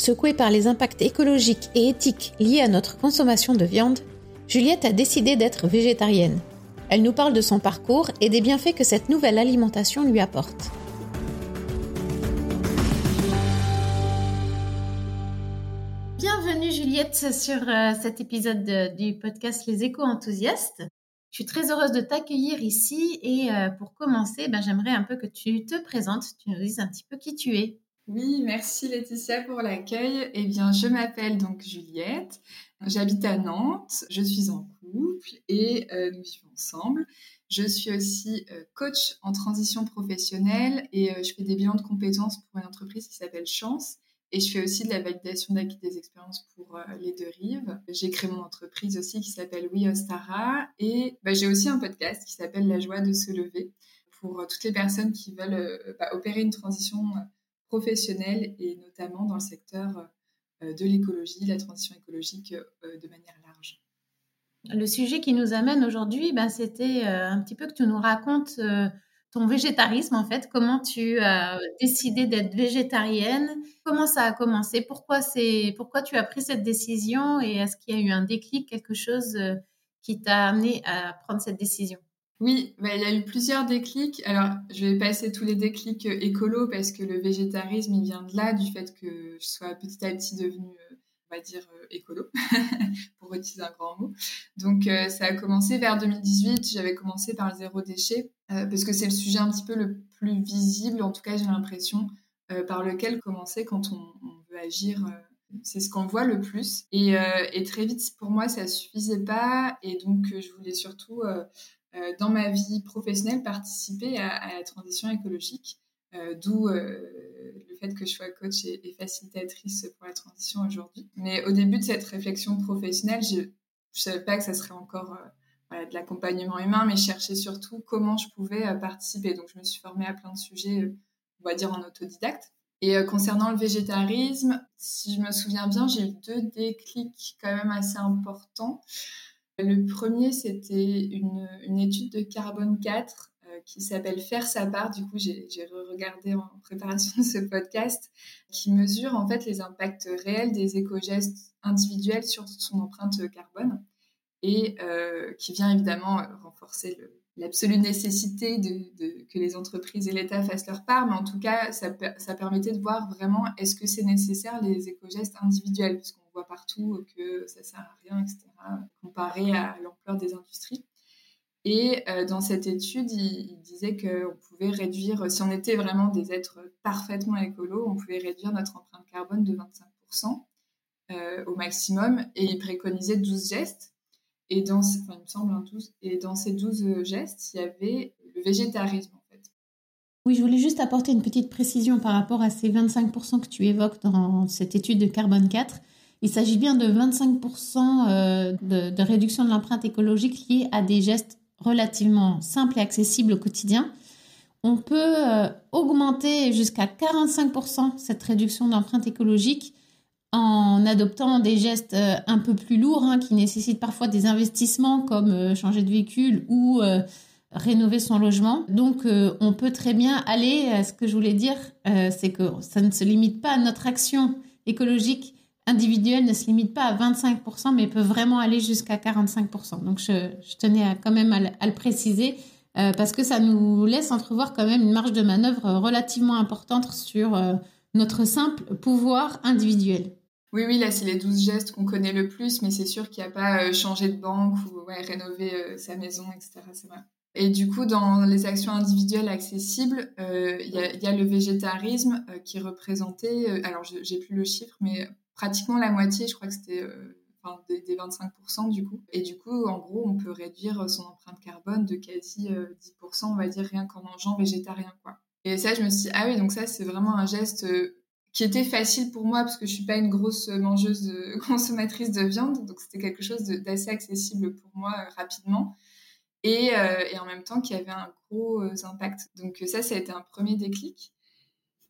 Secouée par les impacts écologiques et éthiques liés à notre consommation de viande, Juliette a décidé d'être végétarienne. Elle nous parle de son parcours et des bienfaits que cette nouvelle alimentation lui apporte. Bienvenue Juliette sur euh, cet épisode du podcast Les éco-enthousiastes. Je suis très heureuse de t'accueillir ici et euh, pour commencer, ben, j'aimerais un peu que tu te présentes, tu nous dises un petit peu qui tu es. Oui, merci Laetitia pour l'accueil. Eh bien, je m'appelle donc Juliette. J'habite à Nantes. Je suis en couple et euh, nous vivons ensemble. Je suis aussi euh, coach en transition professionnelle et euh, je fais des bilans de compétences pour une entreprise qui s'appelle Chance. Et je fais aussi de la validation d'acquis des expériences pour les deux rives. J'ai créé mon entreprise aussi qui s'appelle We Ostara. Et bah, j'ai aussi un podcast qui s'appelle La joie de se lever pour toutes les personnes qui veulent bah, opérer une transition professionnels et notamment dans le secteur euh, de l'écologie, la transition écologique euh, de manière large. Le sujet qui nous amène aujourd'hui, ben, c'était euh, un petit peu que tu nous racontes ton végétarisme en fait, comment tu as décidé d'être végétarienne, comment ça a commencé, pourquoi pourquoi tu as pris cette décision? Et est-ce qu'il y a eu un déclic, quelque chose qui t'a amené à prendre cette décision? Oui, bah, il y a eu plusieurs déclics. Alors, je vais passer tous les déclics euh, écolo parce que le végétarisme, il vient de là, du fait que je sois petit à petit devenue, euh, on va dire, euh, écolo, pour utiliser un grand mot. Donc, ça a commencé vers 2018. J'avais commencé par le zéro déchet parce que c'est le sujet un petit peu le plus visible, en tout cas, j'ai l'impression, par lequel commencer quand on, veut agir c'est ce qu'on voit le plus. Et, très vite, pour moi, ça suffisait pas. Et donc, je voulais surtout dans ma vie professionnelle participer à, la transition écologique, euh, d'où euh, le fait que je sois coach et, facilitatrice pour la transition aujourd'hui. Mais au début de cette réflexion professionnelle, je ne savais pas que ça serait encore de l'accompagnement humain, mais je cherchais surtout comment je pouvais participer. Donc je me suis formée à plein de sujets, on va dire en autodidacte. Et concernant le végétarisme, si je me souviens bien, j'ai eu deux déclics quand même assez importants. Le premier, c'était une, étude de carbone 4 euh, qui s'appelle Faire sa part. Du coup, j'ai regardé en préparation de ce podcast, qui mesure en fait les impacts réels des éco-gestes individuels sur son empreinte carbone et euh, qui vient évidemment renforcer l'absolue nécessité de, que les entreprises et l'État fassent leur part, mais en tout cas, ça, ça permettait de voir vraiment est-ce que c'est nécessaire les éco-gestes individuels, parce qu'on voit partout que ça sert à rien, etc comparé à l'ampleur des industries. Et euh, dans cette étude, il, disait qu'on pouvait réduire, si on était vraiment des êtres parfaitement écolos, on pouvait réduire notre empreinte carbone de 25% euh, au maximum. Et il préconisait 12 gestes. Et dans, il me semble, 12. Et dans ces 12 gestes, il y avait le végétarisme, en fait. Oui, je voulais juste apporter une petite précision par rapport à ces 25% que tu évoques dans cette étude de carbone 4. Il s'agit bien de 25% euh, de, réduction de l'empreinte écologique liée à des gestes relativement simples et accessibles au quotidien. On peut euh, augmenter jusqu'à 45% cette réduction d'empreinte écologique en adoptant des gestes euh, un peu plus lourds hein, qui nécessitent parfois des investissements comme changer de véhicule ou rénover son logement. Donc on peut très bien aller, ce que je voulais dire, c'est que ça ne se limite pas à notre action écologique individuel ne se limite pas à 25%, mais peut vraiment aller jusqu'à 45%. Donc, je, tenais quand même à, le préciser euh, parce que ça nous laisse entrevoir quand même une marge de manœuvre relativement importante sur euh, notre simple pouvoir individuel. Oui, oui, là, c'est les 12 gestes qu'on connaît le plus, mais c'est sûr qu'il n'y a pas euh, changer de banque ou rénover sa maison, etc. C'est. Et du coup, dans les actions individuelles accessibles, il y, a le végétarisme qui représentait, alors j'ai plus le chiffre, mais pratiquement la moitié, je crois que c'était euh, des, 25% du coup. Et du coup, en gros, on peut réduire son empreinte carbone de quasi 10%, euh, on va dire, rien qu'en mangeant végétarien. Quoi. Et ça, je me suis dit, ah oui, donc ça, c'est vraiment un geste euh, qui était facile pour moi parce que je suis pas une grosse mangeuse consommatrice de viande, donc c'était quelque chose d'assez accessible pour moi rapidement et, et, en même temps qui avait un gros impact. Donc ça, ça a été un premier déclic.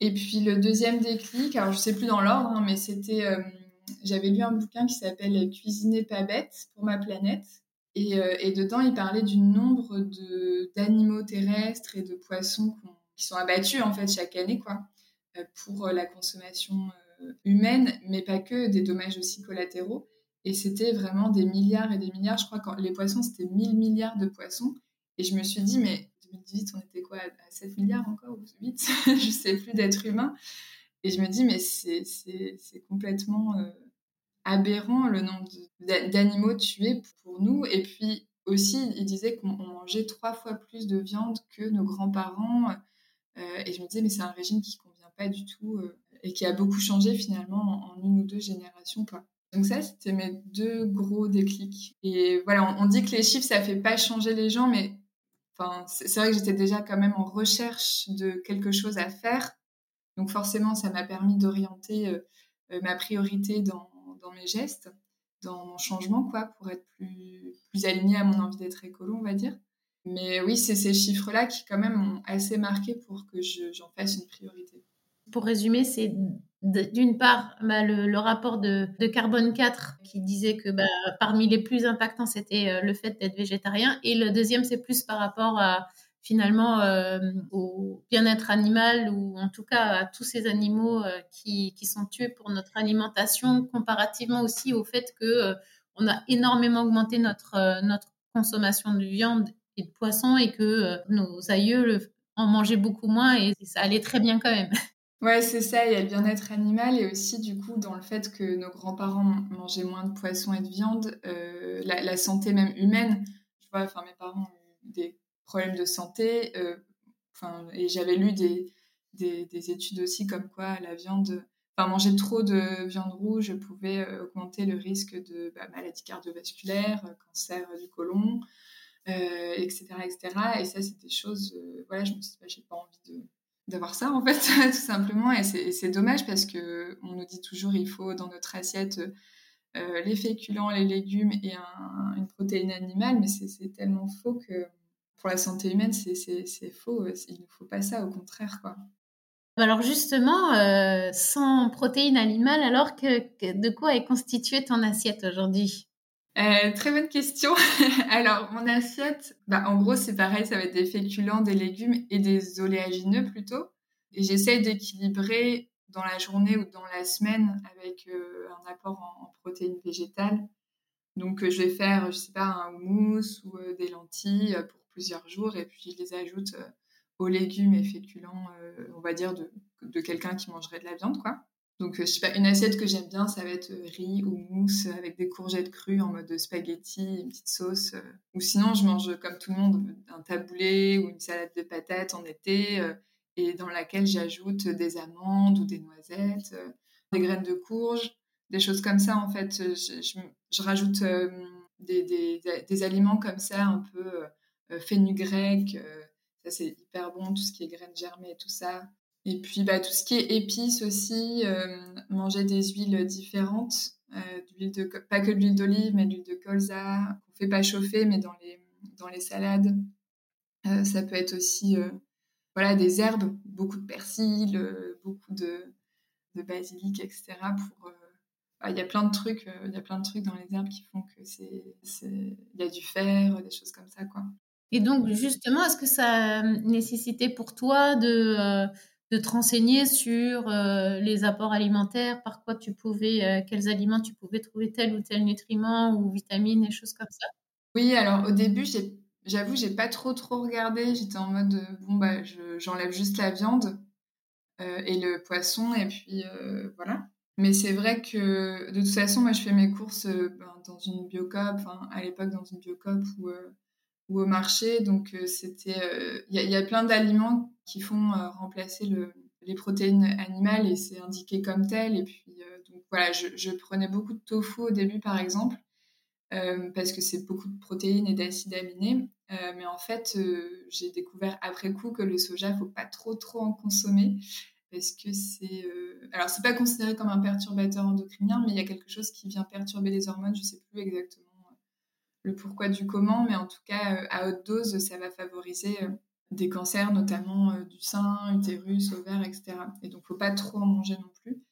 Et puis le deuxième déclic, alors je sais plus dans l'ordre, hein, mais c'était, j'avais lu un bouquin qui s'appelle Cuisiner pas bête pour ma planète. Et, et dedans, il parlait du nombre d'animaux terrestres et de poissons qui sont abattus en fait chaque année, quoi, pour la consommation humaine, mais pas que, des dommages aussi collatéraux. Et c'était vraiment des milliards et des milliards. Je crois que les poissons, c'était 1000 milliards de poissons. Et je me suis dit, mais 2018, on était quoi à 7 milliards encore ou 8 Je sais plus d'êtres humains. Et je me dis, mais c'est complètement euh, aberrant le nombre d'animaux tués pour nous. Et puis aussi, il disait qu'on mangeait trois fois plus de viande que nos grands-parents. Euh, et je me disais, mais c'est un régime qui pas du tout euh, et qui a beaucoup changé finalement en, une ou deux générations. Quoi. Donc ça, c'était mes deux gros déclics. Et voilà, on, dit que les chiffres, ça fait pas changer les gens, mais c'est vrai que j'étais déjà quand même en recherche de quelque chose à faire. Donc forcément, ça m'a permis d'orienter euh, euh, ma priorité dans, mes gestes, dans mon changement, quoi, pour être plus, plus alignée à mon envie d'être écolo, on va dire. Mais oui, c'est ces chiffres-là qui quand même m'ont assez marqué pour que j'en fasse une priorité. Pour résumer, c'est d'une part bah, le, rapport de, carbone 4 qui disait que bah, parmi les plus impactants, c'était euh, le fait d'être végétarien. Et le deuxième, c'est plus par rapport à finalement euh, au bien-être animal ou en tout cas à tous ces animaux euh, qui, sont tués pour notre alimentation, comparativement aussi au fait que on a énormément augmenté notre, notre consommation de viande et de poisson et que nos aïeux en mangeaient beaucoup moins et ça allait très bien quand même. Ouais, c'est ça, il y a le bien-être animal et aussi du coup dans le fait que nos grands-parents mangeaient moins de poissons et de viande, euh, la, santé même humaine. Je vois, enfin mes parents ont eu des problèmes de santé, euh, et j'avais lu des, des, études aussi comme quoi la viande, enfin manger trop de viande rouge pouvait euh, augmenter le risque de bah, maladies cardiovasculaires, cancer du côlon, etc., etc. Et ça c'est des choses, voilà, je me suis dit, bah, j'ai pas envie de d'avoir ça en fait tout simplement. Et c'est dommage parce que on nous dit toujours il faut dans notre assiette euh, les féculents les légumes et une protéine animale. Mais c'est tellement faux que pour la santé humaine c'est faux. Il ne faut pas ça au contraire quoi. Alors justement euh, sans protéines animales alors que, de quoi est constituée ton assiette aujourd'hui? Euh, très bonne question. Alors, mon assiette, bah, en gros, c'est pareil, ça va être des féculents, des légumes et des oléagineux plutôt. Et j'essaie d'équilibrer dans la journée ou dans la semaine avec euh, un apport en, protéines végétales. Donc, euh, je vais faire, je sais pas, un houmous ou des lentilles pour plusieurs jours et puis je les ajoute aux légumes et féculents, on va dire, de, de quelqu'un qui mangerait de la viande, quoi. Donc, euh, je sais pas, une assiette que j'aime bien, ça va être euh, riz ou mousse avec des courgettes crues en mode spaghetti, une petite sauce. Euh. Ou sinon, je mange comme tout le monde un taboulé ou une salade de patates en été et dans laquelle j'ajoute des amandes ou des noisettes, des graines de courge, des choses comme ça. En fait, je, rajoute des, des, des, aliments comme ça, un peu fenugrec. ça, c'est hyper bon, tout ce qui est graines germées et tout ça. Et puis bah, tout ce qui est épices aussi, euh, manger des huiles différentes, euh, de, pas que de l'huile d'olive, mais de l'huile de colza, qu'on fait pas chauffer, mais dans les, dans les salades. Euh, ça peut être aussi voilà, des herbes, beaucoup de persil, beaucoup de, basilic, etc. Pour, il y a plein de trucs, il y a plein de trucs dans les herbes qui font que c'est, il y a du fer, des choses comme ça, quoi. Et donc, justement, est-ce que ça nécessitait pour toi de, de te renseigner sur euh, les apports alimentaires, par quoi tu pouvais, euh, quels aliments tu pouvais trouver tel ou tel nutriment ou vitamines et choses comme ça? Oui, alors au début, j'avoue, j'ai pas trop trop regardé. J'étais en mode euh, bon bah j'enlève juste la viande et le poisson et puis voilà. Mais c'est vrai que de toute façon, moi je fais mes courses ben, dans une biocop, à l'époque dans une biocop ou ou au marché. Donc, c'était, il y, a plein d'aliments qui font euh, remplacer le, les protéines animales et c'est indiqué comme tel. Et puis, euh, donc voilà, je, prenais beaucoup de tofu au début, par exemple, euh, parce que c'est beaucoup de protéines et d'acides aminés. mais en fait, j'ai découvert après coup que le soja, faut pas trop trop en consommer. parce que c'est alors c'est pas considéré comme un perturbateur endocrinien, mais il y a quelque chose qui vient perturber les hormones. Je sais plus exactement le pourquoi du comment, mais en tout cas à haute dose, ça va favoriser des cancers, notamment du sein, utérus, ovaire, etc. Et donc faut pas trop en manger non plus.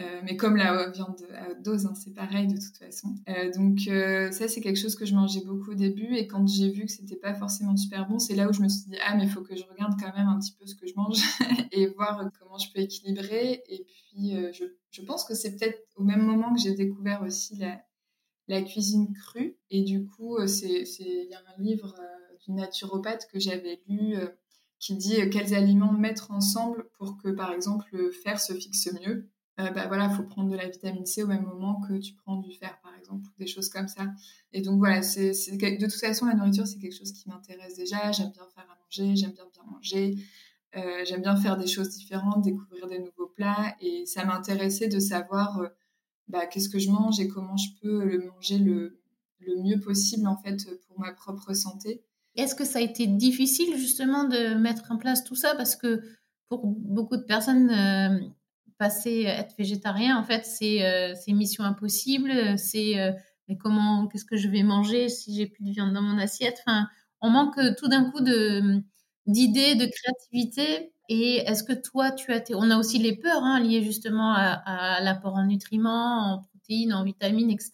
Euh, mais comme la viande à haute dose, hein, c'est pareil de toute façon. Euh, donc euh, ça, c'est quelque chose que je mangeais beaucoup au début. Et quand j'ai vu que c'était pas forcément super bon, c'est là où je me suis dit ah mais il faut que je regarde quand même un petit peu ce que je mange et voir comment je peux équilibrer. Et puis je, pense que c'est peut-être au même moment que j'ai découvert aussi la, la, cuisine crue. Et du coup, il y a un livre d'une naturopathe que j'avais lu qui dit quels aliments mettre ensemble pour que par exemple le fer se fixe mieux. Euh, bah voilà, faut prendre de la vitamine C au même moment que tu prends du fer, par exemple, ou des choses comme ça. Et donc voilà, c'est, de toute façon, la nourriture, c'est quelque chose qui m'intéresse déjà. J'aime bien faire à manger, j'aime bien bien manger, euh, j'aime bien faire des choses différentes, découvrir des nouveaux plats. Et ça m'intéressait de savoir euh, bah, qu'est-ce que je mange et comment je peux le manger le, le mieux possible, en fait, pour ma propre santé. Est-ce que ça a été difficile, justement, de mettre en place tout ça? Parce que pour beaucoup de personnes, passer euh, être végétarien, en fait, c'est euh, mission impossible. C'est euh, mais comment, qu'est-ce que je vais manger si j'ai plus de viande dans mon assiette? Enfin, on manque tout d'un coup d'idées, de créativité. Et est-ce que toi, tu as, on a aussi les peurs hein, liées justement à, l'apport en nutriments, en protéines, en vitamines, etc.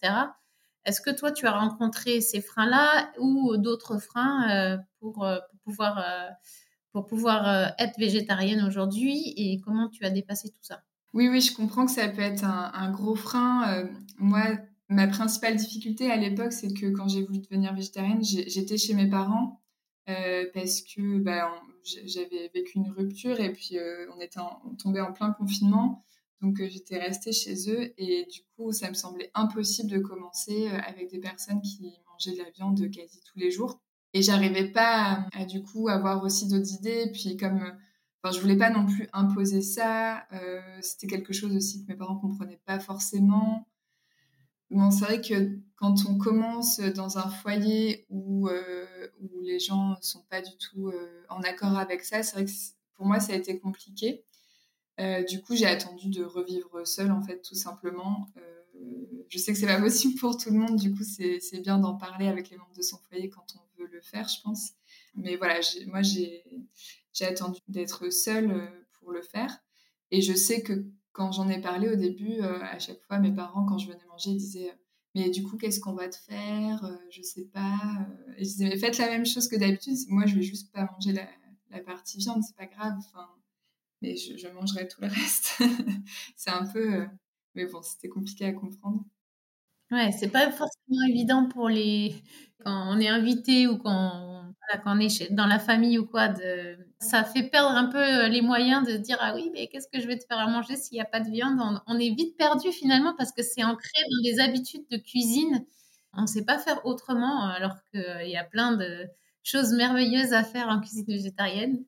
Est-ce que toi, tu as rencontré ces freins-là ou d'autres freins pour, pour, pouvoir, pour pouvoir être végétarienne aujourd'hui et comment tu as dépassé tout ça? Oui, oui, je comprends que ça peut être un, gros frein. Euh, moi, ma principale difficulté à l'époque, c'est que quand j'ai voulu devenir végétarienne, j'étais chez mes parents euh, parce que bah, j'avais vécu une rupture et puis euh, on était tombé en plein confinement. Donc j'étais restée chez eux et du coup, ça me semblait impossible de commencer avec des personnes qui mangeaient de la viande quasi tous les jours. Et j'arrivais pas à, du coup avoir aussi d'autres idées. Puis comme Enfin, je voulais pas non plus imposer ça. Euh, c'était quelque chose aussi que mes parents comprenaient pas forcément. Bon, c'est vrai que quand on commence dans un foyer où, euh, où les gens sont pas du tout euh, en accord avec ça, c'est vrai que pour moi ça a été compliqué. Du coup, j'ai attendu de revivre seule en fait, tout simplement. je sais que c'est pas possible pour tout le monde. Du coup, c'est bien d'en parler avec les membres de son foyer quand on veut le faire, je pense. Mais voilà, moi j'ai attendu d'être seule euh, pour le faire. Et je sais que quand j'en ai parlé au début, euh, à chaque fois, mes parents, quand je venais manger, disaient Mais du coup, qu'est-ce qu'on va te faire euh, Je sais pas. Et je disais Mais faites la même chose que d'habitude. Moi, je vais juste pas manger la, partie viande, c'est pas grave. Mais je, mangerai tout le reste. c'est un peu. mais bon, c'était compliqué à comprendre. Ouais, c'est pas forcément évident pour les. Quand on est invité ou quand quand on est dans la famille ou quoi, de, ça fait perdre un peu euh, les moyens de dire ah oui, mais qu'est-ce que je vais te faire à manger s'il n'y a pas de viande? On, est vite perdu finalement parce que c'est ancré dans les habitudes de cuisine. On ne sait pas faire autrement alors qu'il y a plein de choses merveilleuses à faire en cuisine végétarienne.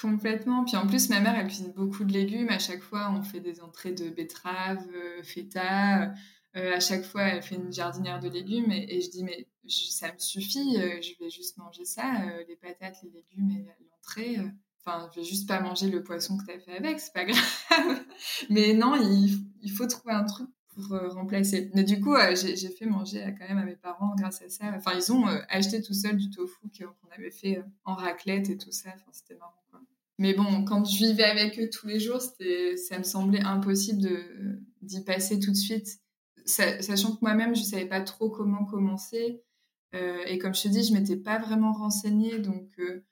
Complètement. Puis en plus, ma mère, elle cuisine beaucoup de légumes. À chaque fois, on fait des entrées de betteraves, euh, feta. Euh, à chaque fois, elle fait une jardinière de légumes et, je dis mais ça me suffit, euh, je vais juste manger ça, les patates, les légumes et l'entrée. Enfin, je vais juste pas manger le poisson que tu as fait avec, c'est pas grave. mais non, il, faut trouver un truc pour remplacer. Mais du coup, j'ai fait manger quand même à mes parents grâce à ça. Enfin, ils ont acheté tout seul du tofu qu'on avait fait en raclette et tout ça. Enfin, c'était marrant. Mais bon, quand je vivais avec eux tous les jours, ça me semblait impossible d'y passer tout de suite sachant que moi-même, je savais pas trop comment commencer. Euh, et comme je te dis, je m'étais pas vraiment renseignée. Donc, euh,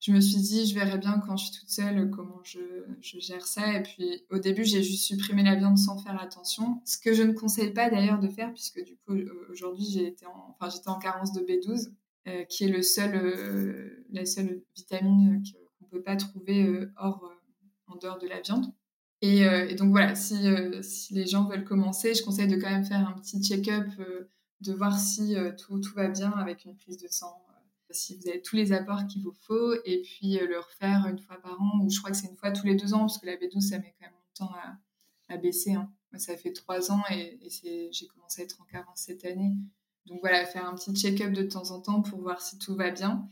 je me suis dit, je verrai bien quand je suis toute seule comment je, gère ça. Et puis, au début, j'ai juste supprimé la viande sans faire attention. Ce que je ne conseille pas d'ailleurs de faire, puisque du coup, aujourd'hui, j'étais en, enfin, en carence de B12, euh, qui est le seul, la seule vitamine qu'on ne peut pas trouver hors, en dehors de la viande. Euh, et, donc voilà, si, euh, les gens veulent commencer, je conseille de quand même faire un petit check-up, euh, de voir si tout, tout, va bien avec une prise de sang, si vous avez tous les apports qu'il vous faut, et puis le refaire une fois par an, ou je crois que c'est une fois tous les deux ans, parce que la B12, ça met quand même longtemps à, à baisser. Hein. Moi, ça fait trois ans et j'ai commencé à être en carence cette année. Donc voilà, faire un petit check-up de temps en temps pour voir si tout va bien,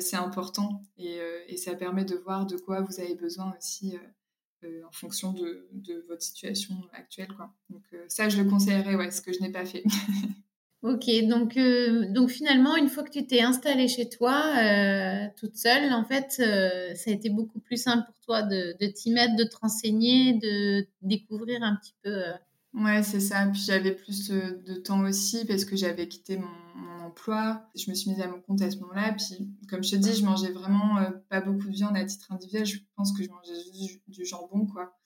c'est important et, et, ça permet de voir de quoi vous avez besoin aussi en fonction de, de, votre situation actuelle. Quoi. Donc ça, je le conseillerais, ouais, ce que je n'ai pas fait. Ok, donc, donc finalement, une fois que tu t'es installée chez toi, toute seule, en fait, ça a été beaucoup plus simple pour toi de, de t'y mettre, de te renseigner, de découvrir un petit peu. Ouais, c'est ça. Puis j'avais plus de temps aussi parce que j'avais quitté mon, emploi. Je me suis mise à mon compte à ce moment-là. Puis, comme je te dis, je mangeais vraiment euh, pas beaucoup de viande à titre individuel. Je pense que je mangeais juste du, jambon, quoi.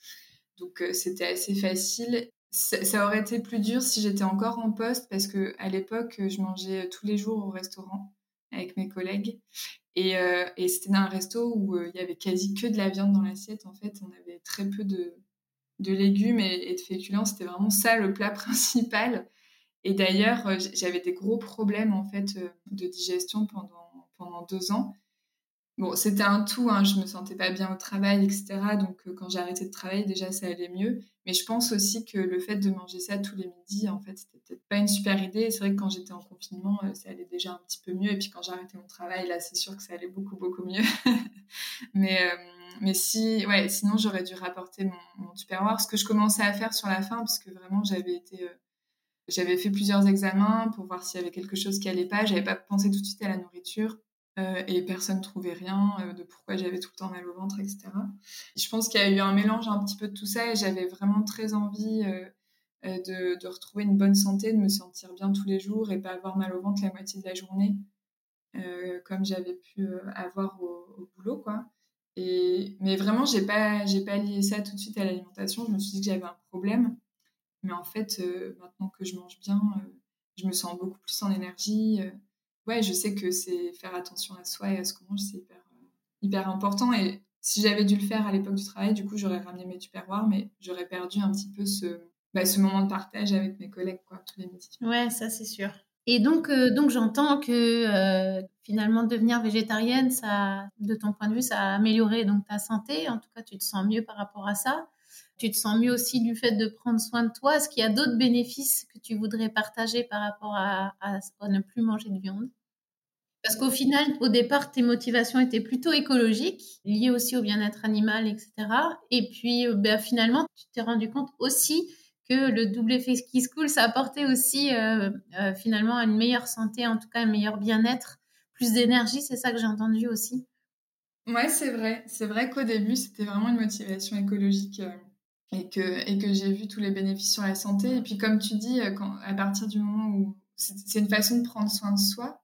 Donc, euh, c'était assez facile. Ça, aurait été plus dur si j'étais encore en poste parce que à l'époque, je mangeais tous les jours au restaurant avec mes collègues. Et, euh, et c'était un resto où il y avait quasi que de la viande dans l'assiette. En fait, on avait très peu de, de légumes et, de féculents. C'était vraiment ça le plat principal. Et d'ailleurs, euh, j'avais des gros problèmes en fait euh, de digestion pendant, pendant deux ans. Bon, c'était un tout, hein, je me sentais pas bien au travail, etc. Donc euh, quand j'ai arrêté de travailler, déjà ça allait mieux. Mais je pense aussi que le fait de manger ça tous les midis, en fait, c'était peut-être pas une super idée. C'est vrai que quand j'étais en confinement, ça allait déjà un petit peu mieux. Et puis quand j'ai arrêté mon travail, là, c'est sûr que ça allait beaucoup, beaucoup mieux. mais, mais si, ouais, sinon j'aurais dû rapporter mon, mon tupperware, ce que je commençais à faire sur la fin, parce que vraiment j'avais été j'avais fait plusieurs examens pour voir s'il y avait quelque chose qui allait pas. J'avais pas pensé tout de suite à la nourriture euh, et personne trouvait rien euh, de pourquoi j'avais tout le temps mal au ventre, etc. Je pense qu'il y a eu un mélange un petit peu de tout ça et j'avais vraiment très envie euh, de, de, retrouver une bonne santé, de me sentir bien tous les jours et pas avoir mal au ventre la moitié de la journée, comme j'avais pu avoir au, au, boulot, quoi. Mais vraiment, j'ai pas, pas lié ça tout de suite à l'alimentation. Je me suis dit que j'avais un problème. Mais en fait, euh, maintenant que je mange bien, euh, je me sens beaucoup plus en énergie. Euh. ouais, je sais que c'est faire attention à soi et à ce qu'on mange, c'est hyper, hyper important. Et si j'avais dû le faire à l'époque du travail, du coup, j'aurais ramené mes tupperwares, mais j'aurais perdu un petit peu ce, bah, moment de partage avec mes collègues, tous les midis. Ouais, ça, c'est sûr. Et donc, donc j'entends que finalement devenir végétarienne, ça, de ton point de vue, ça a amélioré donc ta santé. En tout cas, tu te sens mieux par rapport à ça. Tu te sens mieux aussi du fait de prendre soin de toi. Est-ce qu'il y a d'autres bénéfices que tu voudrais partager par rapport à, ne plus manger de viande? Parce qu'au final, au départ, tes motivations étaient plutôt écologiques, liées aussi au bien-être animal, etc. Et puis, euh, ben, finalement, tu t'es rendu compte aussi que le double effet ski school, ça apportait aussi euh, euh, finalement une meilleure santé, en tout cas un meilleur bien-être, plus d'énergie, c'est ça que j'ai entendu aussi. Ouais, c'est vrai. C'est vrai qu'au début, c'était vraiment une motivation écologique et que, et que j'ai vu tous les bénéfices sur la santé. Et puis, comme tu dis, euh, à partir du moment où c'est une façon de prendre soin de soi,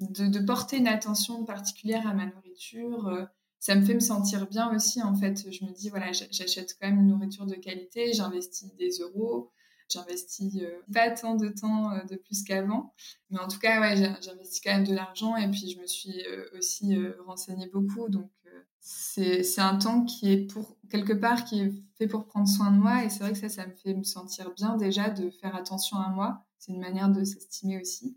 de, de, porter une attention particulière à ma nourriture, euh, ça me fait me sentir bien aussi. En fait, je me dis, voilà, j'achète quand même une nourriture de qualité, j'investis des euros, j'investis euh, pas tant de temps de plus qu'avant. Mais en tout cas, ouais, j'investis quand même de l'argent et puis je me suis aussi renseignée beaucoup. Donc, c'est un temps qui est pour quelque part qui est fait pour prendre soin de moi et c'est vrai que ça ça me fait me sentir bien déjà de faire attention à moi c'est une manière de s'estimer aussi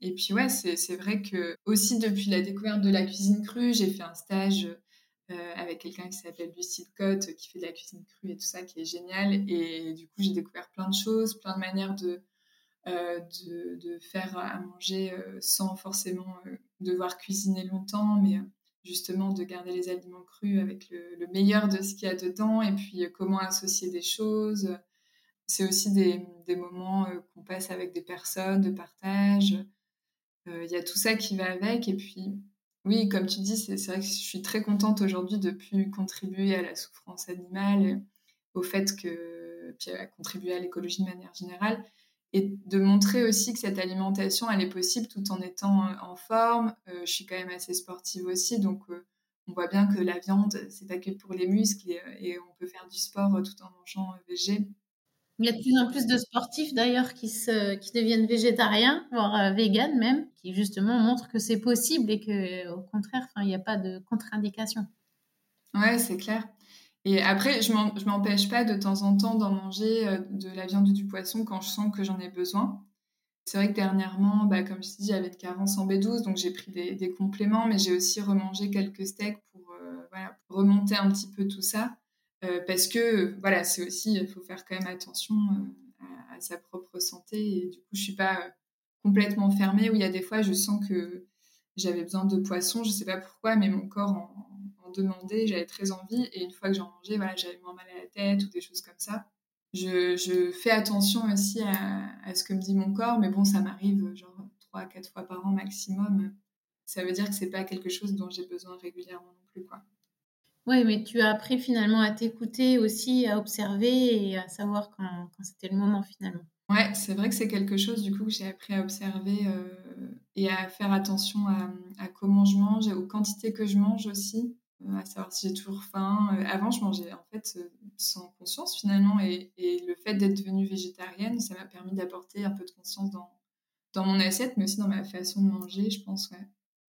et puis ouais c'est vrai que aussi depuis la découverte de la cuisine crue j'ai fait un stage euh, avec quelqu'un qui s'appelle Lucille Cotte qui fait de la cuisine crue et tout ça qui est génial et du coup j'ai découvert plein de choses plein de manières de euh, de, faire à manger euh, sans forcément devoir cuisiner longtemps mais justement de garder les aliments crus avec le, meilleur de ce qu'il y a dedans et puis comment associer des choses. C'est aussi des, moments euh, qu'on passe avec des personnes, de partage. Euh, il y a tout ça qui va avec. Et puis, oui, comme tu dis, c'est vrai que je suis très contente aujourd'hui de plus contribuer à la souffrance animale, au fait que, puis à contribuer à l'écologie de manière générale et de montrer aussi que cette alimentation, elle est possible tout en étant euh, en forme. Euh, je suis quand même assez sportive aussi, donc on voit bien que la viande, c'est pas que pour les muscles et, on peut faire du sport tout en mangeant végé. Il y a de plus en plus de sportifs d'ailleurs qui, se, qui deviennent végétariens, voire véganes même, qui justement montrent que c'est possible et que au contraire, il n'y a pas de contre-indication. Ouais, c'est clair. Et après, je m'empêche pas de temps en temps d'en manger euh, de la viande ou du poisson quand je sens que j'en ai besoin. C'est vrai que dernièrement, bah, comme je te dis, j'avais une carence en B12, donc j'ai pris des, compléments, mais j'ai aussi remangé quelques steaks pour, euh, voilà, remonter un petit peu tout ça. Euh, parce que, voilà, c'est aussi, il faut faire quand même attention à, sa propre santé. Et du coup, je suis pas complètement fermée, où il y a des fois, je sens que j'avais besoin de poisson, je sais pas pourquoi, mais mon corps en, demander, j'avais très envie. Et une fois que j'en mangeais, voilà, j'avais moins mal à la tête ou des choses comme ça. Je, fais attention aussi à, à, ce que me dit mon corps, mais bon, ça m'arrive genre trois, quatre fois par an maximum. Ça veut dire que c'est pas quelque chose dont j'ai besoin régulièrement non plus, quoi. Oui, mais tu as appris finalement à t'écouter aussi, à observer et à savoir quand, c'était le moment finalement. Ouais, c'est vrai que c'est quelque chose du coup que j'ai appris à observer euh, et à faire attention à, comment je mange et aux quantités que je mange aussi, euh, à savoir si j'ai toujours faim. Euh, avant, je mangeais en fait sans conscience finalement et, le fait d'être devenue végétarienne, ça m'a permis d'apporter un peu de conscience dans, mon assiette, mais aussi dans ma façon de manger, je pense.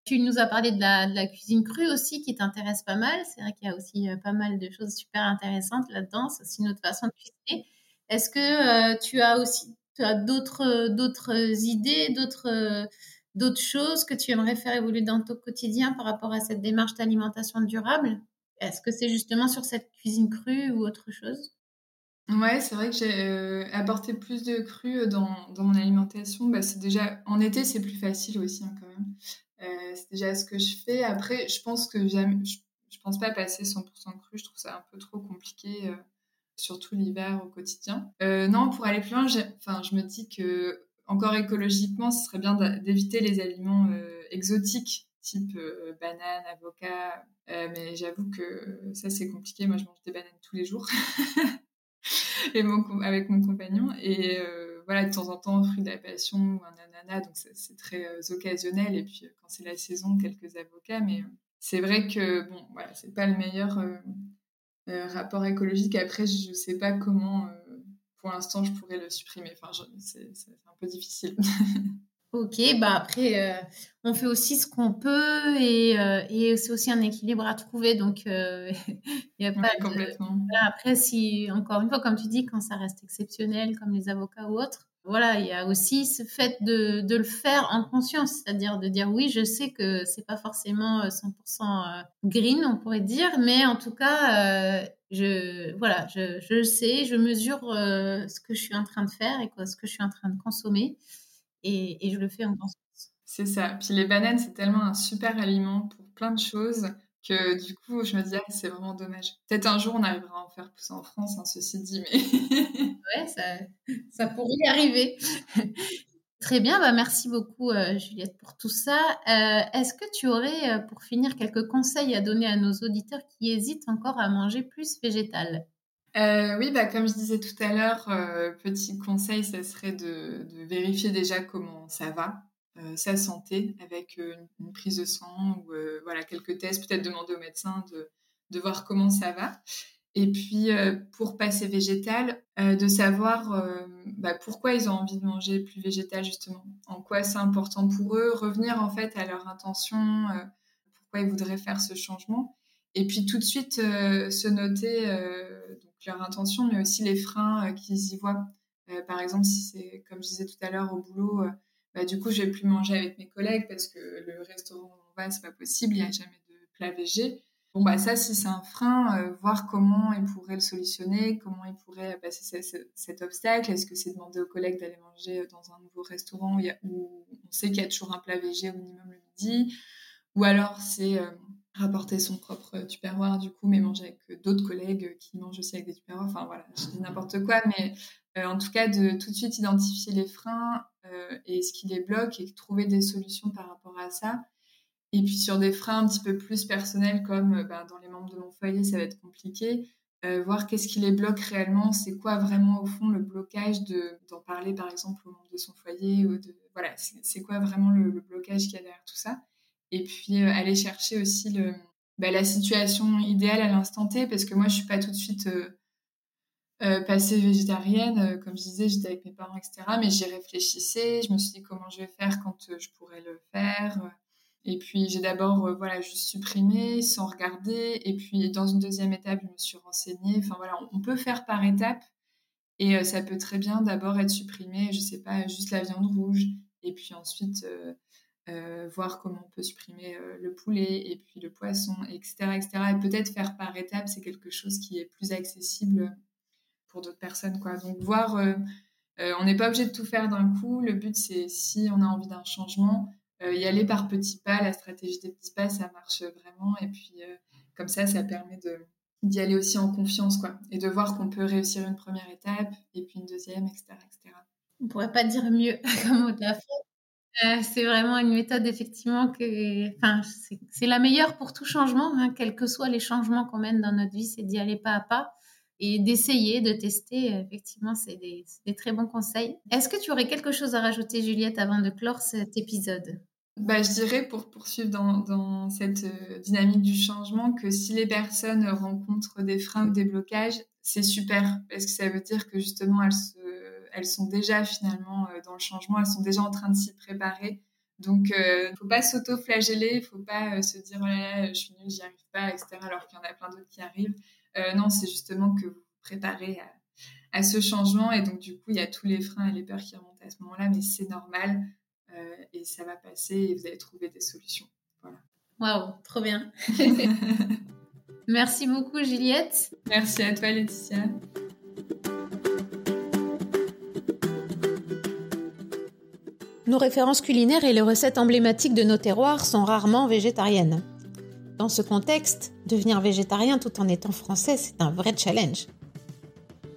Tu nous as parlé de la, cuisine crue aussi qui t'intéresse pas mal. C'est vrai qu'il y a aussi pas mal de choses super intéressantes là-dedans. C'est aussi une autre façon de cuisiner. Est-ce que euh, tu as aussi as d'autres idées, d'autres choses que tu aimerais faire évoluer dans ton quotidien par rapport à cette démarche d'alimentation durable? Est-ce que c'est justement sur cette cuisine crue ou autre chose? Ouais, c'est vrai que j'ai euh, apporté plus de cru dans, dans mon alimentation. Bah, c'est déjà en été, c'est plus facile aussi hein, quand même. Euh, c'est déjà ce que je fais. Après, je pense que jamais, je, je pense pas passer 100% cru. Je trouve ça un peu trop compliqué. Euh, surtout l'hiver au quotidien. Euh, non, pour aller plus loin, enfin, je me dis que encore écologiquement, ce serait bien d'éviter les aliments exotiques type euh, banane, avocat. Mais j'avoue que ça c'est compliqué. Moi, je mange des bananes tous les jours et mon, avec mon compagnon. Voilà, de temps en temps, fruit de la passion ou un ananas. Donc c'est très occasionnel. Et puis quand c'est la saison, quelques avocats. Mais c'est vrai que bon, voilà, c'est pas le meilleur euh, rapport écologique. Après, je sais pas comment, euh, pour l'instant, je pourrais le supprimer. Enfin, c'est un peu difficile. Ok, bah après, euh, on fait aussi ce qu'on peut et, euh, et c'est aussi un équilibre à trouver. Donc, il y a pas ouais, complètement. après, si, encore une fois, comme tu dis, quand ça reste exceptionnel, comme les avocats ou autres, voilà, il y a aussi ce fait de, de le faire en conscience, c'est-à-dire de dire oui, je sais que c'est pas forcément 100% euh, euh, green, on pourrait dire, mais en tout cas, euh, je voilà, je, je sais, je mesure euh, ce que je suis en train de faire et quoi, ce que je suis en train de consommer, et, et je le fais en conscience. C'est ça. Puis les bananes, c'est tellement un super aliment pour plein de choses que du coup, je me disais, ah, c'est vraiment dommage. Peut-être un jour, on arrivera à en faire pousser en France, hein, ceci dit, mais. ouais, ça, ça pourrait y arriver. Très bien, bah merci beaucoup euh, Juliette pour tout ça. Euh, Est-ce que tu aurais, euh, pour finir, quelques conseils à donner à nos auditeurs qui hésitent encore à manger plus végétal? Euh, oui, bah, comme je disais tout à l'heure, euh, petit conseil, ça serait de, vérifier déjà comment ça va, euh, sa santé, avec une, prise de sang ou voilà quelques tests, peut-être demander au médecin de, voir comment ça va. Et puis, pour passer végétal, de savoir bah, pourquoi ils ont envie de manger plus végétal, justement. En quoi c'est important pour eux. Revenir, en fait, à leur intention, pourquoi ils voudraient faire ce changement. Et puis, tout de suite, se noter leur intention, mais aussi les freins qu'ils y voient. par exemple, si c'est, comme je disais tout à l'heure, au boulot, bah, du coup, je vais plus manger avec mes collègues parce que le restaurant où on va, c'est pas possible, il n'y a jamais de plat végé. Bon, bah ça, si c'est un frein, euh, voir comment il pourrait le solutionner, comment il pourrait passer cet obstacle. Est-ce que c'est demander aux collègues d'aller manger dans un nouveau restaurant où, y a, où on sait qu'il y a toujours un plat végé au minimum le midi? Ou alors c'est euh, rapporter son propre tupperware du coup, mais manger avec d'autres collègues qui mangent aussi avec des tupperwares. Enfin voilà, je dis n'importe quoi, mais euh, en tout cas de tout de suite identifier les freins euh, et ce qui les bloque et trouver des solutions par rapport à ça et puis sur des freins un petit peu plus personnels, comme euh, bah, dans les membres de mon foyer, ça va être compliqué. Euh, voir qu'est-ce qui les bloque réellement, c'est quoi vraiment au fond le blocage de d'en parler par exemple aux membres de son foyer ou de voilà, c'est quoi vraiment le, le blocage qu'il y a derrière tout ça. Et puis euh, aller chercher aussi le bah, la situation idéale à l'instant T, parce que moi je suis pas tout de suite euh, euh, passée végétarienne, comme je disais, j'étais avec mes parents, etc. Mais j'y réfléchissais, je me suis dit comment je vais faire quand je pourrais le faire? Et puis j'ai d'abord voilà juste supprimé sans regarder. Et puis dans une deuxième étape, je me suis renseignée. Enfin voilà, on, peut faire par étapes. Et ça peut très bien d'abord être supprimé, je sais pas, juste la viande rouge. Et puis ensuite euh voir comment on peut supprimer le poulet et puis le poisson, etc. etc. Et peut-être faire par étapes, c'est quelque chose qui est plus accessible pour d'autres personnes. Quoi. Donc voir, on n'est pas obligé de tout faire d'un coup. Le but c'est si on a envie d'un changement, euh, y aller par petits pas, la stratégie des petits pas, ça marche vraiment. Et puis, euh, comme ça, ça permet de d'y aller aussi en confiance, quoi, et de voir qu'on peut réussir une première étape, et puis une deuxième, etc., etc. On pourrait pas dire mieux comme mot de la fin. c'est vraiment une méthode effectivement que, enfin, c'est la meilleure pour tout changement, hein, quels que soient les changements qu'on mène dans notre vie, c'est d'y aller pas à pas et d'essayer, de tester. Effectivement, c'est des, des, très bons conseils. Est-ce que tu aurais quelque chose à rajouter, Juliette, avant de clore cet épisode? Bah, je dirais pour poursuivre dans, dans cette euh, dynamique du changement que si les personnes rencontrent des freins ou des blocages, c'est super parce que ça veut dire que justement elles, se, elles sont déjà finalement euh, dans le changement, elles sont déjà en train de s'y préparer. Donc, il euh, faut pas s'auto-flageller, il faut pas se dire oh là là, je suis nulle, j'y arrive pas, etc. Alors qu'il y en a plein d'autres qui arrivent. non, c'est justement que vous vous préparez à, à, ce changement et donc du coup, il y a tous les freins et les peurs qui remontent à ce moment-là, mais c'est normal. Euh, et ça va passer et vous allez trouver des solutions. Voilà. Waouh, trop bien. Merci beaucoup Juliette. Merci à toi Laetitia. Nos références culinaires et les recettes emblématiques de nos terroirs sont rarement végétariennes. Dans ce contexte, devenir végétarien tout en étant français, c'est un vrai challenge.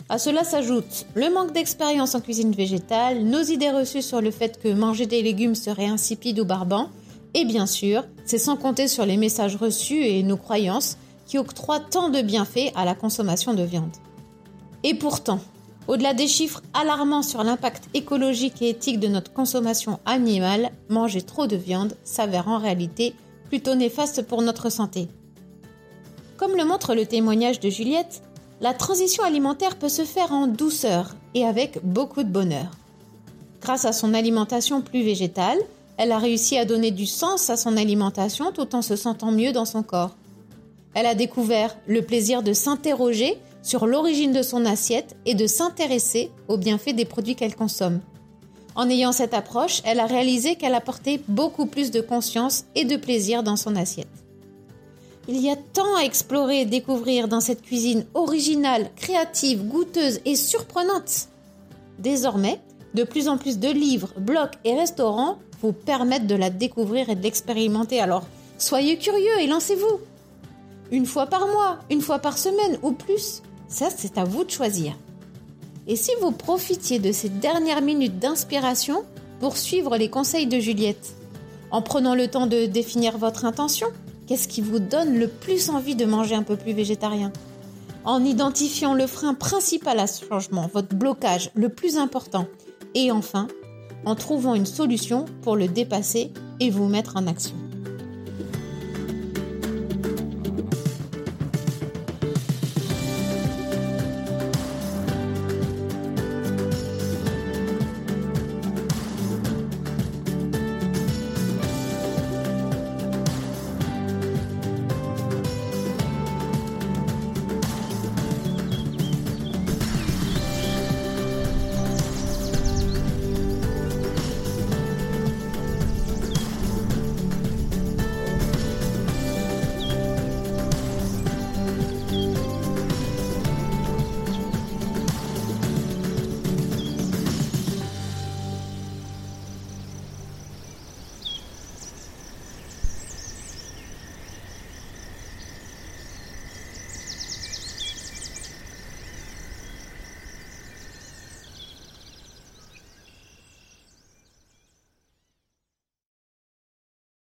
À cela s'ajoute le manque d'expérience en cuisine végétale, nos idées reçues sur le fait que manger des légumes serait insipide ou barbant, et bien sûr, c'est sans compter sur les messages reçus et nos croyances qui octroient tant de bienfaits à la consommation de viande. Et pourtant, au-delà des chiffres alarmants sur l'impact écologique et éthique de notre consommation animale, manger trop de viande s'avère en réalité plutôt néfaste pour notre santé. Comme le montre le témoignage de Juliette, la transition alimentaire peut se faire en douceur et avec beaucoup de bonheur. Grâce à son alimentation plus végétale, elle a réussi à donner du sens à son alimentation tout en se sentant mieux dans son corps. Elle a découvert le plaisir de s'interroger sur l'origine de son assiette et de s'intéresser aux bienfaits des produits qu'elle consomme. En ayant cette approche, elle a réalisé qu'elle apportait beaucoup plus de conscience et de plaisir dans son assiette. Il y a tant à explorer et découvrir dans cette cuisine originale, créative, goûteuse et surprenante. Désormais, de plus en plus de livres, blogs et restaurants vous permettent de la découvrir et de l'expérimenter. Alors, soyez curieux et lancez-vous. Une fois par mois, une fois par semaine ou plus, ça c'est à vous de choisir. Et si vous profitiez de ces dernières minutes d'inspiration pour suivre les conseils de Juliette, en prenant le temps de définir votre intention, Qu'est-ce qui vous donne le plus envie de manger un peu plus végétarien? En identifiant le frein principal à ce changement, votre blocage le plus important. Et enfin, en trouvant une solution pour le dépasser et vous mettre en action.